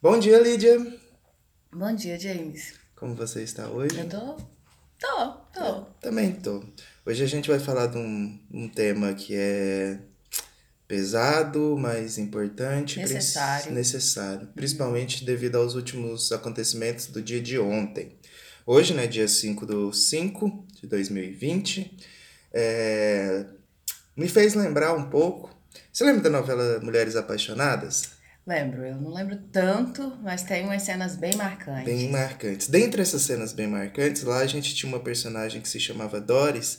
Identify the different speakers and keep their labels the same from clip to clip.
Speaker 1: Bom dia, Lídia.
Speaker 2: Bom dia, James.
Speaker 1: Como você está hoje?
Speaker 2: Eu tô. Tô, tô.
Speaker 1: Eu também tô. Hoje a gente vai falar de um, um tema que é pesado, mas importante.
Speaker 2: Necessário.
Speaker 1: Necessário. Principalmente devido aos últimos acontecimentos do dia de ontem. Hoje, né, dia 5 do 5 de 2020, é, me fez lembrar um pouco. Você lembra da novela Mulheres Apaixonadas?
Speaker 2: Lembro, eu não lembro tanto, mas tem umas cenas bem marcantes.
Speaker 1: Bem marcantes. Dentre essas cenas bem marcantes, lá a gente tinha uma personagem que se chamava Doris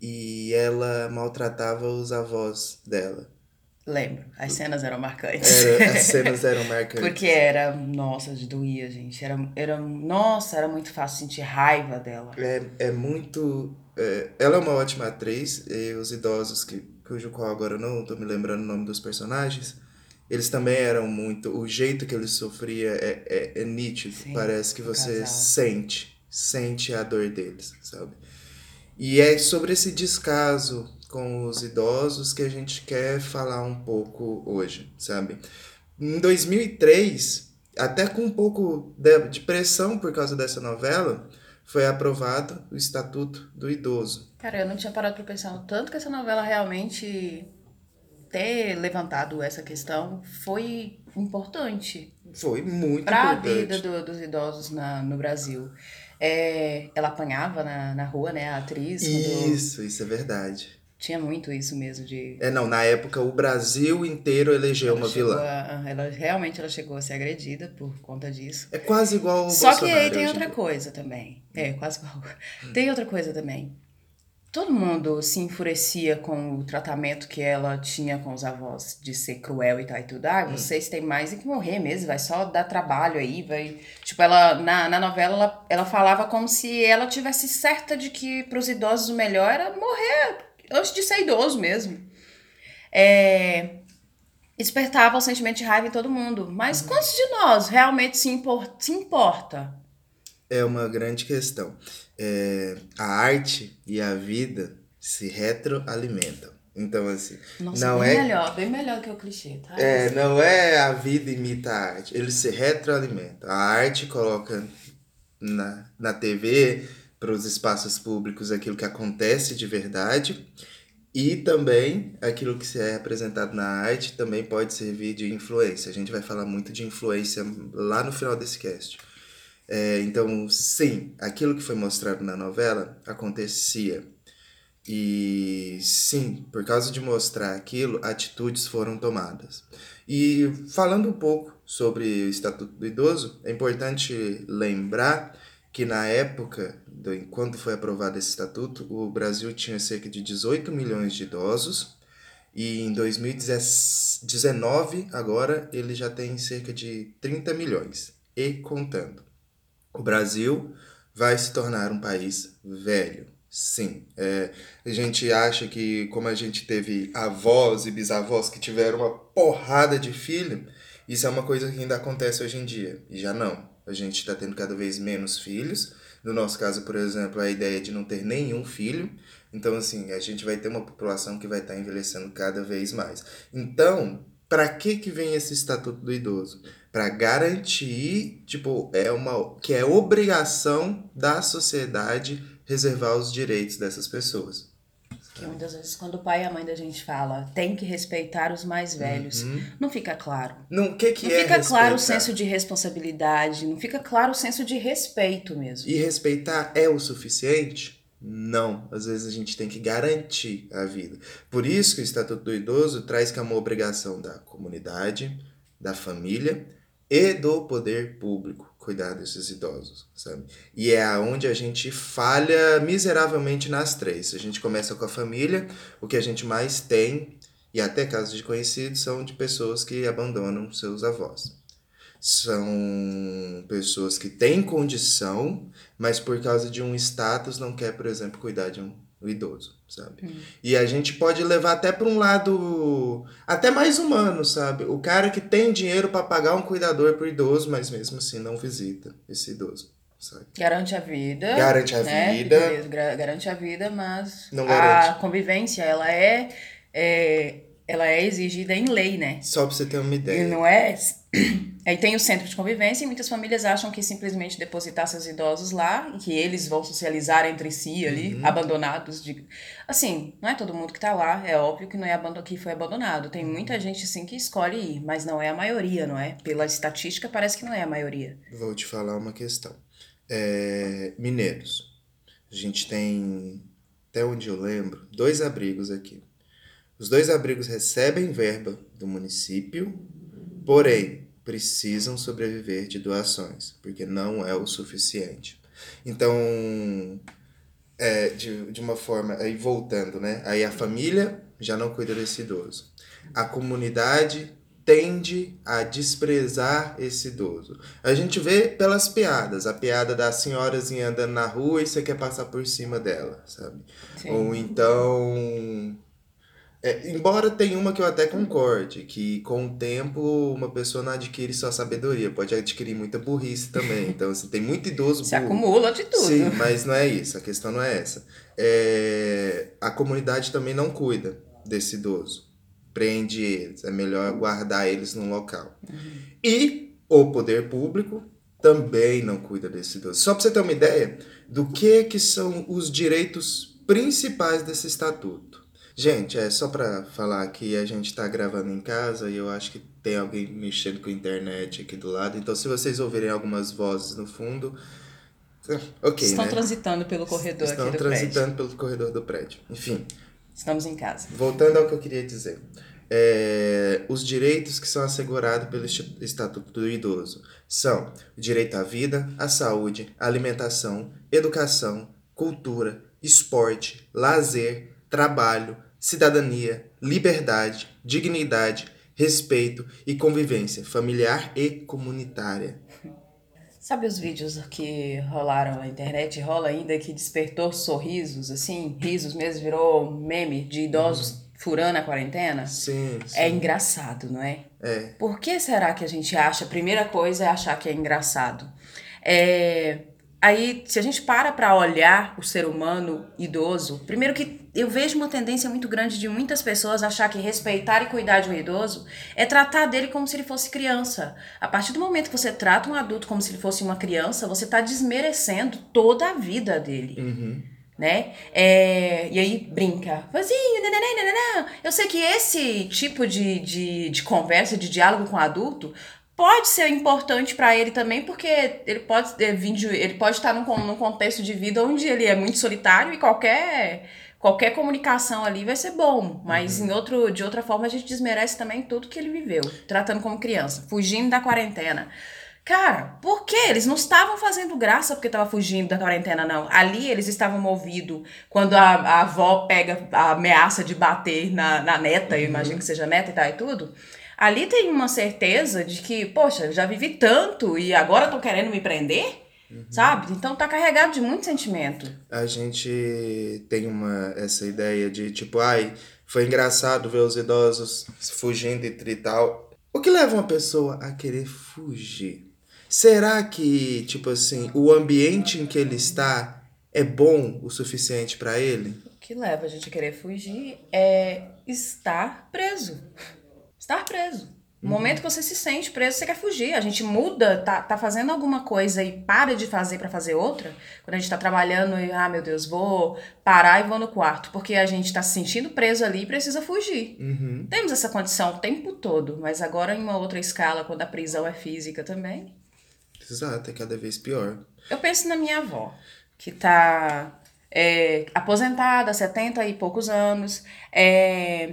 Speaker 1: e ela maltratava os avós dela.
Speaker 2: Lembro, as cenas eram marcantes.
Speaker 1: Era- as cenas eram marcantes.
Speaker 2: Porque era, nossa, doía, gente. Era, era, nossa, era muito fácil sentir raiva dela.
Speaker 1: É, é muito. é, ela é uma ótima atriz e os idosos, que, cujo qual agora eu não tô me lembrando o nome dos personagens, eles também eram muito. O jeito que eles sofriam é, é, é nítido.
Speaker 2: Sim,
Speaker 1: Parece que você
Speaker 2: casal.
Speaker 1: sente, sente a dor deles, sabe? E é sobre esse descaso com os idosos que a gente quer falar um pouco hoje, sabe? Em 2003, até com um pouco de, de pressão por causa dessa novela, foi aprovado o Estatuto do Idoso.
Speaker 2: Cara, eu não tinha parado pra pensar o tanto que essa novela realmente ter levantado essa questão foi importante
Speaker 1: Foi muito
Speaker 2: para a
Speaker 1: importante.
Speaker 2: vida do- dos idosos na, no Brasil. É, ela apanhava na, na rua, né, a atriz, quando
Speaker 1: Isso, isso é verdade.
Speaker 2: tinha muito isso mesmo de
Speaker 1: É, não, na época o Brasil inteiro elegeu
Speaker 2: ela
Speaker 1: uma vilã.
Speaker 2: a- ela realmente ela chegou a ser agredida por conta disso.
Speaker 1: É quase igual o
Speaker 2: Só que
Speaker 1: Bolsonaro
Speaker 2: aí tem outra
Speaker 1: dia.
Speaker 2: coisa também. É, quase igual. Tem outra coisa também. Todo mundo se enfurecia com o tratamento que ela tinha com os avós, de ser cruel e tal e tudo. Ah, vocês têm mais é que morrer mesmo, vai só dar trabalho aí, vai. Tipo, ela, na, na novela, ela, ela falava como se ela tivesse certa de que pros idosos o melhor era morrer antes de ser idoso mesmo. É, despertava o sentimento de raiva em todo mundo. Mas quantos de nós realmente se, impor, se importa?
Speaker 1: É uma grande questão. É, a arte e a vida se retroalimentam. Então, assim,
Speaker 2: Nossa,
Speaker 1: não
Speaker 2: bem
Speaker 1: é
Speaker 2: melhor, bem melhor que o clichê, tá?
Speaker 1: É, não é a vida imita a arte, eles se retroalimentam. A arte coloca na, na TV, para os espaços públicos, aquilo que acontece de verdade, e também aquilo que se é apresentado na arte também pode servir de influência. A gente vai falar muito de influência lá no final desse cast. É, então, sim, aquilo que foi mostrado na novela acontecia. E sim, por causa de mostrar aquilo, atitudes foram tomadas. E falando um pouco sobre o Estatuto do Idoso, é importante lembrar que na época, do, quando foi aprovado esse estatuto, o Brasil tinha cerca de 18 milhões de idosos e em 2019, agora, ele já tem cerca de 30 milhões e contando. O Brasil vai se tornar um país velho. Sim, é, a gente acha que como a gente teve avós e bisavós que tiveram uma porrada de filho, isso é uma coisa que ainda acontece hoje em dia. E já não. A gente está tendo cada vez menos filhos. No nosso caso, por exemplo, a ideia de não ter nenhum filho. Então, assim, a gente vai ter uma população que vai estar envelhecendo cada vez mais. Então, para que que vem esse estatuto do idoso? Para garantir, tipo, é uma que é obrigação da sociedade reservar os direitos dessas pessoas.
Speaker 2: Que muitas vezes, quando o pai e a mãe da gente fala tem que respeitar os mais velhos, não fica claro.
Speaker 1: Não, que que
Speaker 2: Não
Speaker 1: é
Speaker 2: fica claro o
Speaker 1: respeitar?
Speaker 2: senso de responsabilidade, não fica claro o senso de respeito mesmo.
Speaker 1: E respeitar é o suficiente? Não. Às vezes a gente tem que garantir a vida. Por isso que o Estatuto do Idoso traz que é uma obrigação da comunidade, da família e do poder público cuidar desses idosos, sabe? E é aonde a gente falha miseravelmente nas três. A gente começa com a família, o que a gente mais tem, e até casos de conhecidos, são de pessoas que abandonam seus avós. São pessoas que têm condição, mas por causa de um status não quer, por exemplo, cuidar de um, um idoso, sabe? E a gente pode levar até para um lado até mais humano, sabe? O cara que tem dinheiro para pagar um cuidador pro idoso, mas mesmo assim não visita esse idoso, sabe?
Speaker 2: Garante a vida.
Speaker 1: Garante a
Speaker 2: né?
Speaker 1: vida.
Speaker 2: Beleza, garante a vida, mas
Speaker 1: Não
Speaker 2: a
Speaker 1: garante.
Speaker 2: convivência, ela é, é- ela é exigida em lei, né?
Speaker 1: Só pra você ter uma
Speaker 2: E
Speaker 1: ideia.
Speaker 2: não é Aí tem o centro de convivência e muitas famílias acham que simplesmente depositar seus idosos lá e que eles vão socializar entre si ali,
Speaker 1: Uhum.
Speaker 2: abandonados de. Assim, não é todo mundo que tá lá, é óbvio que não é abandon... que foi abandonado. Tem
Speaker 1: Uhum.
Speaker 2: muita gente sim que escolhe ir, mas não é a maioria, não é? Pela estatística parece que não é a maioria.
Speaker 1: Vou te falar uma questão. É, mineiros. A gente tem, até onde eu lembro, dois abrigos aqui. Os dois abrigos recebem verba do município, porém precisam sobreviver de doações, porque não é o suficiente. Então, é, de, de uma forma, aí voltando, né? Aí a família já não cuida desse idoso. A comunidade tende a desprezar esse idoso. A gente vê pelas piadas, a piada da senhorazinha andando na rua e você quer passar por cima dela, sabe?
Speaker 2: Sim.
Speaker 1: Ou então. É, embora tenha uma que eu até concorde, que com o tempo uma pessoa não adquire só sabedoria, pode adquirir muita burrice também. Então, assim, tem muito idoso
Speaker 2: Se
Speaker 1: burro.
Speaker 2: acumula de tudo.
Speaker 1: Sim, mas não é isso, a questão não é essa. É, a comunidade também não cuida desse idoso. Prende eles, é melhor guardar eles num local. E o poder público também não cuida desse idoso. Só para você ter uma ideia do que, que são os direitos principais desse estatuto. Gente, é só para falar que a gente está gravando em casa e eu acho que tem alguém mexendo com a internet aqui do lado. Então, se vocês ouvirem algumas vozes no fundo, ok,
Speaker 2: Estão
Speaker 1: né?
Speaker 2: transitando pelo corredor
Speaker 1: Estão
Speaker 2: aqui do prédio.
Speaker 1: transitando pelo corredor do prédio. Enfim,
Speaker 2: Estamos em casa.
Speaker 1: voltando ao que eu queria dizer. É, os direitos que são assegurados pelo Estatuto do Idoso são o direito à vida, à saúde, à alimentação, educação, cultura, esporte, lazer, trabalho, cidadania, liberdade, dignidade, respeito e convivência familiar e comunitária.
Speaker 2: Sabe os vídeos que rolaram na internet, rola ainda, que despertou sorrisos, assim, risos mesmo, virou meme de idosos furando a quarentena?
Speaker 1: Sim, sim.
Speaker 2: É engraçado, não é?
Speaker 1: É.
Speaker 2: Por que será que a gente acha? A primeira coisa é achar que é engraçado. É, aí, se a gente para pra olhar o ser humano idoso, primeiro que eu vejo uma tendência muito grande de muitas pessoas achar que respeitar e cuidar de um idoso é tratar dele como se ele fosse criança. A partir do momento que você trata um adulto como se ele fosse uma criança, você está desmerecendo toda a vida dele
Speaker 1: Uhum.
Speaker 2: né? É, e aí brinca, vozinho, nananã. Eu sei que esse tipo de, de, de conversa, de diálogo com adulto, pode ser importante para ele também, porque ele pode é, vir de, ele pode estar num, num contexto de vida onde ele é muito solitário e qualquer qualquer comunicação ali vai ser bom, mas em outro de outra forma a gente desmerece também tudo que ele viveu, tratando como criança, fugindo da quarentena. Cara, por quê? Eles não estavam fazendo graça porque tava fugindo da quarentena, não. Ali eles estavam movidos quando a, a avó pega a ameaça de bater na, na neta, eu imagino que seja neta e tal e tudo. Ali tem uma certeza de que, poxa, já vivi tanto e agora estão querendo me prender, sabe? Então tá carregado de muito sentimento.
Speaker 1: A gente tem uma essa ideia de tipo, ai, foi engraçado ver os idosos fugindo e tal. O que leva uma pessoa a querer fugir? Será que, tipo assim, o ambiente em que ele está é bom o suficiente para ele?
Speaker 2: O que leva a gente a querer fugir é estar preso. Estar preso. No momento que você se sente preso, você quer fugir. A gente muda, tá, tá fazendo alguma coisa e para de fazer pra fazer outra. Quando a gente tá trabalhando e, ah, meu Deus, vou parar e vou no quarto. Porque a gente tá se sentindo preso ali e precisa fugir.
Speaker 1: Uhum.
Speaker 2: Temos essa condição o tempo todo, mas agora em uma outra escala, quando a prisão é física também.
Speaker 1: Exato, é cada vez pior.
Speaker 2: Eu penso na minha avó, que tá é, aposentada há 70 e poucos anos. é,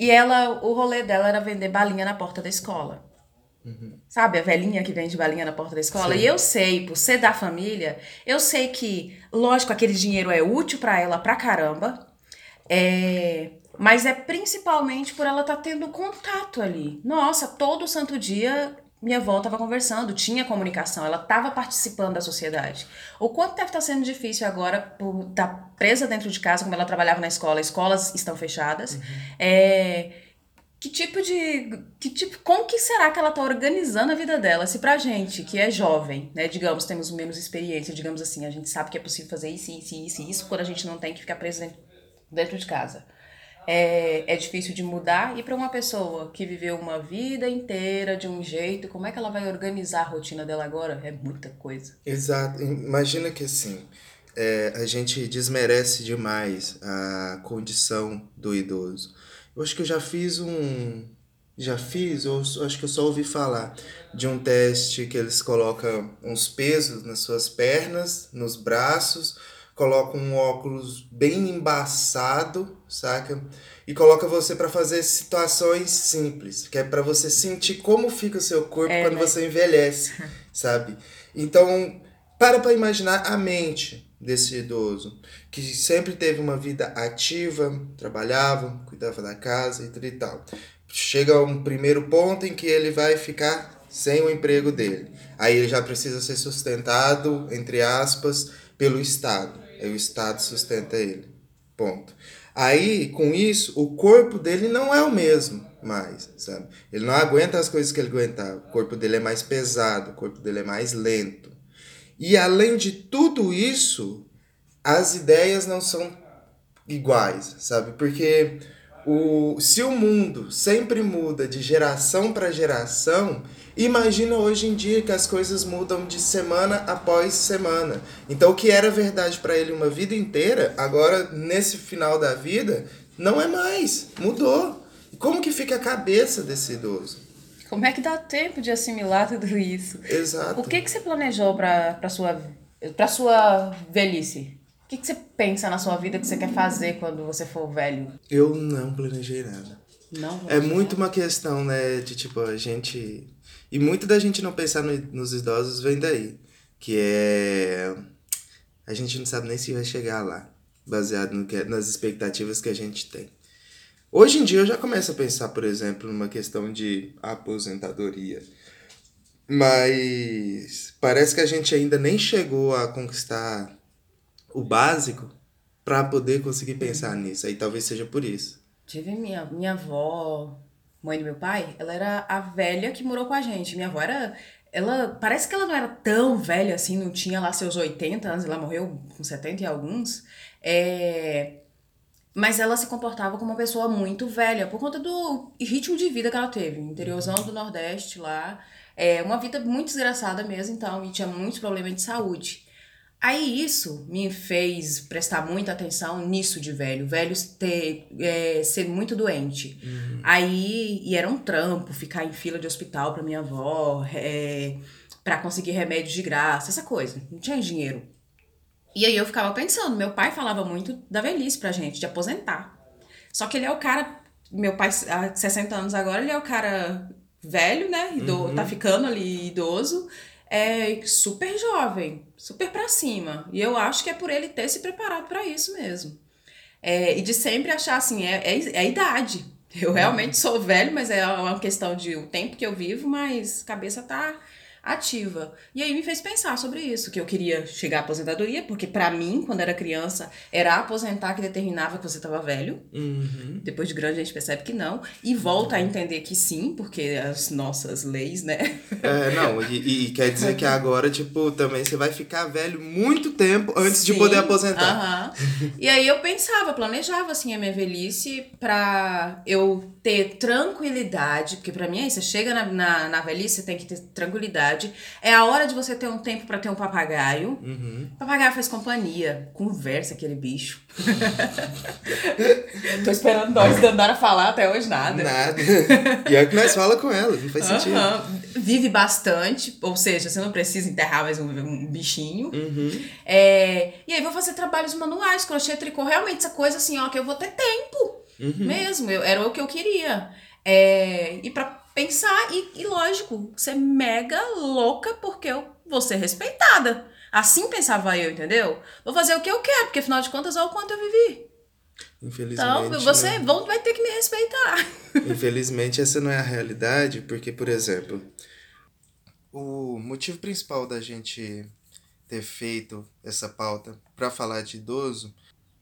Speaker 2: e ela, o rolê dela era vender balinha na porta da escola. Sabe, a velhinha que vende balinha na porta da escola?
Speaker 1: Sim.
Speaker 2: E eu sei, por ser da família, eu sei que, lógico, aquele dinheiro é útil pra ela pra caramba. É, mas é principalmente por ela estar tendo contato ali. Nossa, todo santo dia minha avó estava conversando, tinha comunicação, ela estava participando da sociedade. O quanto deve estar sendo difícil agora por estar presa dentro de casa, como ela trabalhava na escola, escolas estão fechadas. É, que tipo de. Que tipo, como que será que ela tá organizando a vida dela? Se pra gente, que é jovem, né, digamos, temos menos experiência, digamos assim, a gente sabe que é possível fazer isso, isso, isso, isso, quando a gente não tem que ficar preso dentro de casa. É, é difícil de mudar. E para uma pessoa que viveu uma vida inteira de um jeito, como é que ela vai organizar a rotina dela agora? É muita coisa.
Speaker 1: Exato. Imagina que assim, é, a gente desmerece demais a condição do idoso. Eu acho que eu já fiz um. Já fiz, ou acho que eu só ouvi falar de um teste que eles colocam uns pesos nas suas pernas, nos braços, colocam um óculos bem embaçado, saca? E coloca você para fazer situações simples, que é para você sentir como fica o seu corpo é, quando né? você envelhece, sabe? Então, para para imaginar a mente desse idoso, que sempre teve uma vida ativa, trabalhava, cuidava da casa e e tal. Chega um primeiro ponto em que ele vai ficar sem o emprego dele. Aí ele já precisa ser sustentado, entre aspas, pelo Estado. Aí o Estado sustenta ele. Ponto. Aí, com isso, o corpo dele não é o mesmo mais, sabe? Ele não aguenta as coisas que ele aguentava. O corpo dele é mais pesado, o corpo dele é mais lento. E além de tudo isso, as ideias não são iguais, sabe? Porque o, se o mundo sempre muda de geração para geração, imagina hoje em dia que as coisas mudam de semana após semana. Então, o que era verdade para ele uma vida inteira, agora nesse final da vida, não é mais. Mudou. Como que fica a cabeça desse idoso?
Speaker 2: Como é que dá tempo de assimilar tudo isso?
Speaker 1: Exato.
Speaker 2: O que, que você planejou para sua para sua velhice? O que, que você pensa na sua vida que você quer fazer quando você for velho?
Speaker 1: Eu não planejei nada.
Speaker 2: Não
Speaker 1: É muito uma questão, né, de tipo, a gente. E muito da gente não pensar no, nos idosos vem daí. Que é. A gente não sabe nem se vai chegar lá, baseado no que, nas expectativas que a gente tem. Hoje em dia eu já começo a pensar, por exemplo, numa questão de aposentadoria. Mas parece que a gente ainda nem chegou a conquistar o básico para poder conseguir pensar nisso. Aí talvez seja por isso.
Speaker 2: Tive minha, minha avó, mãe do meu pai, ela era a velha que morou com a gente. Minha avó era. Ela. Parece que ela não era tão velha assim, não tinha lá seus 80 anos, ela morreu com 70 e alguns. É, mas ela se comportava como uma pessoa muito velha, por conta do ritmo de vida que ela teve. Interiorzão do Nordeste lá. É uma vida muito desgraçada mesmo, então, e tinha muitos problemas de saúde. Aí isso me fez prestar muita atenção nisso de velho. Velhos ter, é, ser muito doente. Uhum. Aí, e era um trampo ficar em fila de hospital pra minha avó, é, para conseguir remédio de graça, essa coisa. Não tinha dinheiro. E aí eu ficava pensando, meu pai falava muito da velhice pra gente, de aposentar. Só que ele é o cara, meu pai há 60 anos agora, ele é o cara velho, né? Ido, uhum. Tá ficando ali idoso, é super jovem, super pra cima. E eu acho que é por ele ter se preparado para isso mesmo. É, e de sempre achar assim, é, é, é idade. Eu realmente sou velho, mas é uma questão de o tempo que eu vivo, mas cabeça tá ativa. E aí me fez pensar sobre isso, que eu queria chegar à aposentadoria, porque para mim, quando era criança, era aposentar que determinava que você estava velho.
Speaker 1: Uhum.
Speaker 2: Depois de grande a gente percebe que não. E volta a entender que sim, porque as nossas leis, né?
Speaker 1: É, não, e, e quer dizer que agora, tipo, também você vai ficar velho muito tempo antes sim, de poder aposentar.
Speaker 2: Uhum. e aí eu pensava, planejava assim a minha velhice pra eu ter tranquilidade, porque para mim é isso, você chega na, na, na velhice, você tem que ter tranquilidade é a hora de você ter um tempo para ter um papagaio.
Speaker 1: Uhum.
Speaker 2: Papagaio faz companhia, conversa aquele bicho. Tô esperando nós Dandara falar até hoje nada.
Speaker 1: Nada. E é que nós fala com ela, não faz sentido. Uhum.
Speaker 2: Vive bastante, ou seja, você não precisa enterrar mais um, um bichinho.
Speaker 1: Uhum.
Speaker 2: É, e aí vou fazer trabalhos manuais, crochê, tricô, realmente essa coisa assim, ó, que eu vou ter tempo.
Speaker 1: Uhum.
Speaker 2: Mesmo, eu, era o que eu queria. É, e para pensar e, e, lógico, ser mega louca porque eu vou ser respeitada. Assim pensava eu, entendeu? Vou fazer o que eu quero, porque afinal de contas é o quanto eu vivi.
Speaker 1: Infelizmente.
Speaker 2: Então, você né? vai ter que me respeitar.
Speaker 1: Infelizmente, essa não é a realidade, porque, por exemplo, o motivo principal da gente ter feito essa pauta para falar de idoso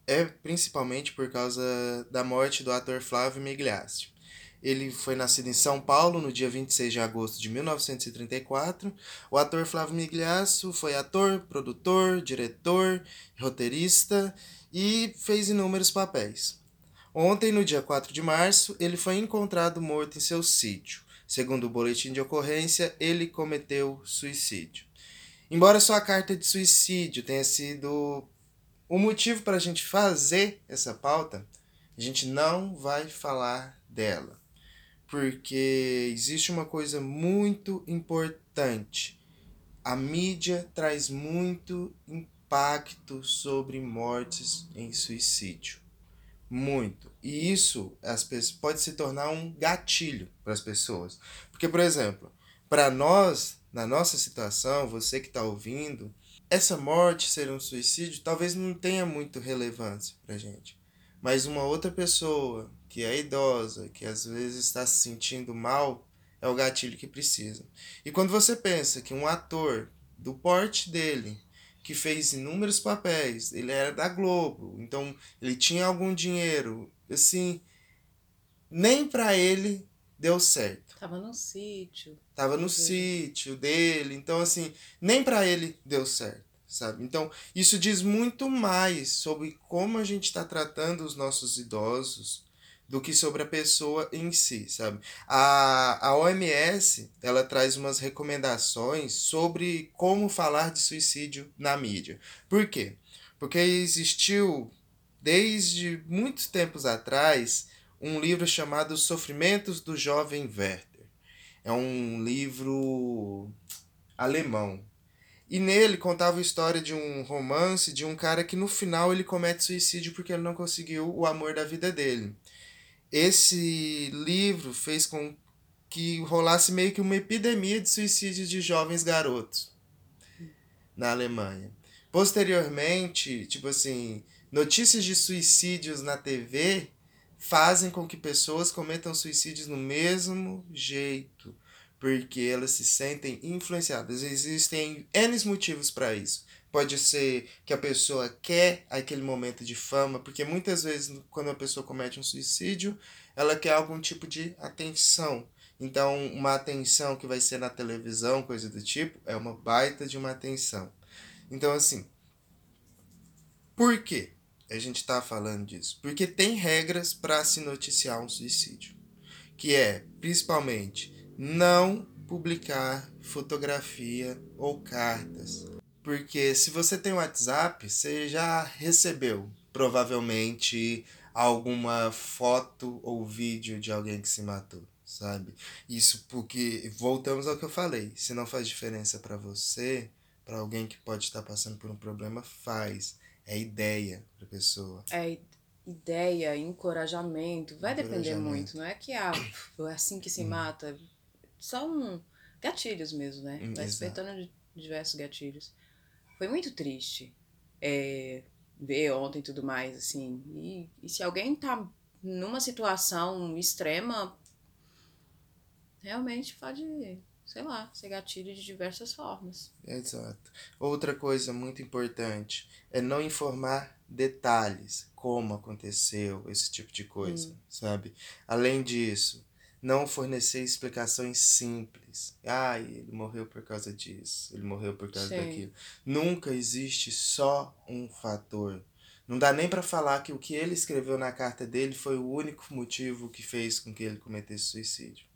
Speaker 1: é principalmente por causa da morte do ator Flávio Migliasti. Ele foi nascido em São Paulo no dia 26 de agosto de 1934. O ator Flávio Migliasso foi ator, produtor, diretor, roteirista e fez inúmeros papéis. Ontem, no dia 4 de março, ele foi encontrado morto em seu sítio. Segundo o boletim de ocorrência, ele cometeu suicídio. Embora sua carta de suicídio tenha sido o motivo para a gente fazer essa pauta, a gente não vai falar dela. Porque existe uma coisa muito importante. A mídia traz muito impacto sobre mortes em suicídio. Muito. E isso as pessoas, pode se tornar um gatilho para as pessoas. Porque, por exemplo, para nós, na nossa situação, você que está ouvindo, essa morte ser um suicídio talvez não tenha muito relevância para gente. Mas uma outra pessoa que é idosa, que às vezes está se sentindo mal, é o gatilho que precisa. E quando você pensa que um ator do porte dele que fez inúmeros papéis. Ele era da Globo, então ele tinha algum dinheiro. Assim, nem para ele deu certo.
Speaker 2: Tava no sítio.
Speaker 1: Tava no sítio dele, então assim, nem para ele deu certo, sabe? Então, isso diz muito mais sobre como a gente está tratando os nossos idosos, do que sobre a pessoa em si, sabe? A, a OMS, ela traz umas recomendações sobre como falar de suicídio na mídia. Por quê? Porque existiu, desde muitos tempos atrás, um livro chamado Sofrimentos do Jovem Werther. É um livro alemão. E nele contava a história de um romance de um cara que no final ele comete suicídio porque ele não conseguiu o amor da vida dele esse livro fez com que rolasse meio que uma epidemia de suicídios de jovens garotos na Alemanha. Posteriormente, tipo assim, notícias de suicídios na TV fazem com que pessoas cometam suicídios no mesmo jeito, porque elas se sentem influenciadas. Existem N motivos para isso. Pode ser que a pessoa quer aquele momento de fama, porque muitas vezes quando a pessoa comete um suicídio, ela quer algum tipo de atenção. Então, uma atenção que vai ser na televisão, coisa do tipo, é uma baita de uma atenção. Então, assim, por que a gente está falando disso? Porque tem regras para se noticiar um suicídio, que é, principalmente, não publicar fotografia ou cartas porque se você tem WhatsApp, você já recebeu provavelmente alguma foto ou vídeo de alguém que se matou, sabe? Isso porque voltamos ao que eu falei, se não faz diferença para você, para alguém que pode estar passando por um problema, faz. É ideia para pessoa.
Speaker 2: É ideia, encorajamento, vai depender muito, não é que ah, é assim que se hum. mata. São gatilhos mesmo, né? Hum, vai despertando diversos gatilhos foi muito triste é, ver ontem e tudo mais, assim. E, e se alguém tá numa situação extrema, realmente pode, sei lá, ser gatilho de diversas formas.
Speaker 1: Exato. Outra coisa muito importante é não informar detalhes, como aconteceu, esse tipo de coisa, hum. sabe? Além disso, não fornecer explicações simples. Ah, ele morreu por causa disso, ele morreu por causa Sim. daquilo. Nunca existe só um fator. Não dá nem para falar que o que ele escreveu na carta dele foi o único motivo que fez com que ele cometesse suicídio.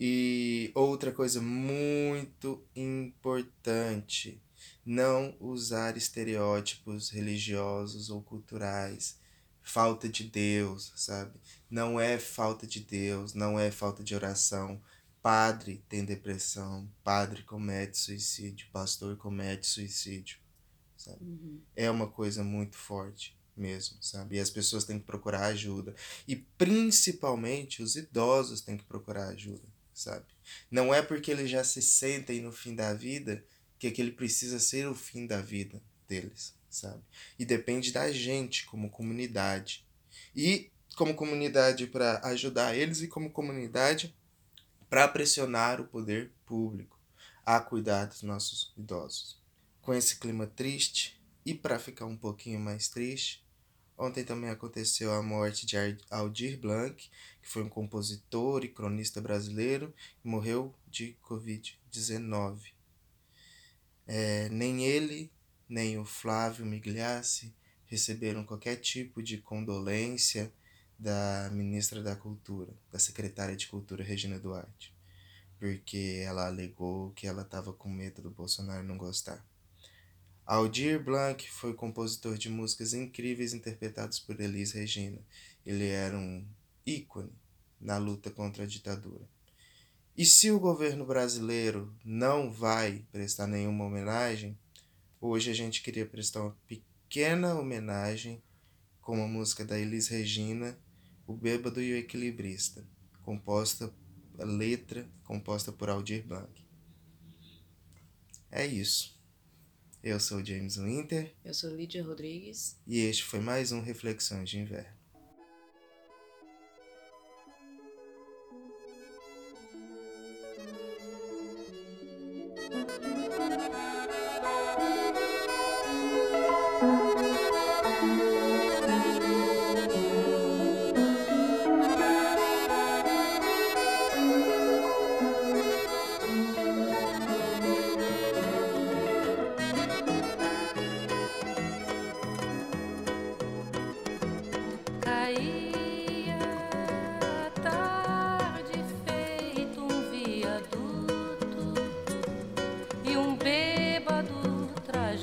Speaker 1: E outra coisa muito importante, não usar estereótipos religiosos ou culturais falta de Deus, sabe? Não é falta de Deus, não é falta de oração. Padre tem depressão, padre comete suicídio, pastor comete suicídio, sabe? Uhum. É uma coisa muito forte mesmo, sabe? E as pessoas têm que procurar ajuda. E principalmente os idosos têm que procurar ajuda, sabe? Não é porque eles já se sentem no fim da vida que aquele precisa ser o fim da vida deles sabe? E depende da gente como comunidade. E como comunidade para ajudar eles e como comunidade para pressionar o poder público a cuidar dos nossos idosos. Com esse clima triste e para ficar um pouquinho mais triste, ontem também aconteceu a morte de Aldir Blanc, que foi um compositor e cronista brasileiro que morreu de Covid-19. É, nem ele nem o Flávio Migliassi receberam qualquer tipo de condolência, da ministra da Cultura, da secretária de Cultura Regina Duarte, porque ela alegou que ela estava com medo do Bolsonaro não gostar. Aldir Blanc foi compositor de músicas incríveis interpretadas por Elis Regina. Ele era um ícone na luta contra a ditadura. E se o governo brasileiro não vai prestar nenhuma homenagem, hoje a gente queria prestar uma pequena homenagem com a música da Elis Regina, O Bêbado e o Equilibrista, composta a letra composta por Aldir Blanc. É isso. Eu sou James Winter.
Speaker 2: Eu sou Lídia Rodrigues.
Speaker 1: E este foi mais um Reflexões de Inverno.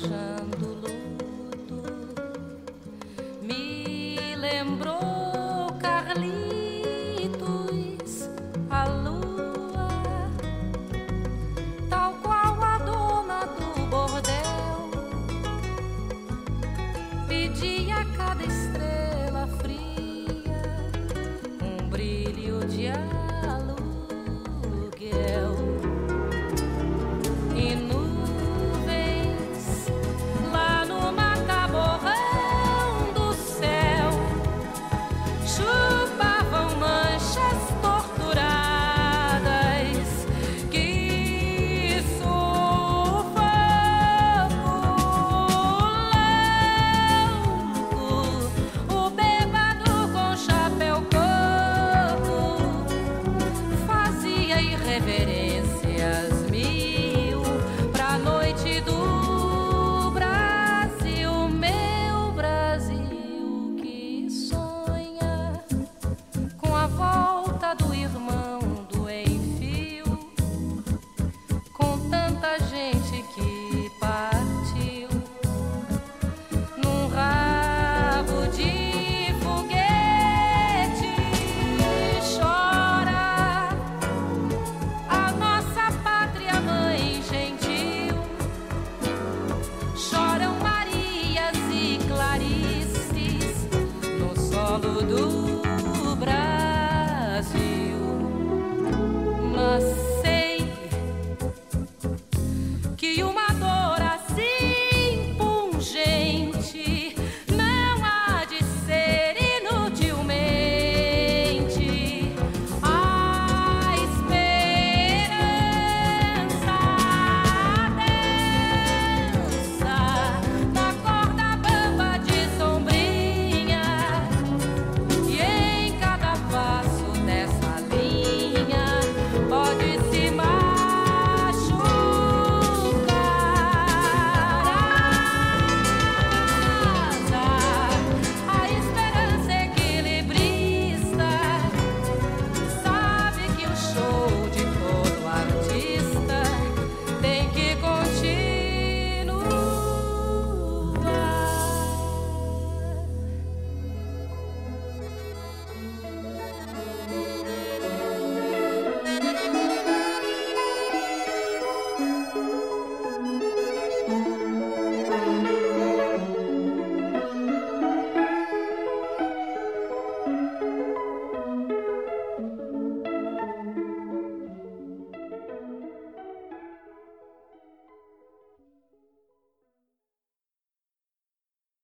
Speaker 3: Que uma dor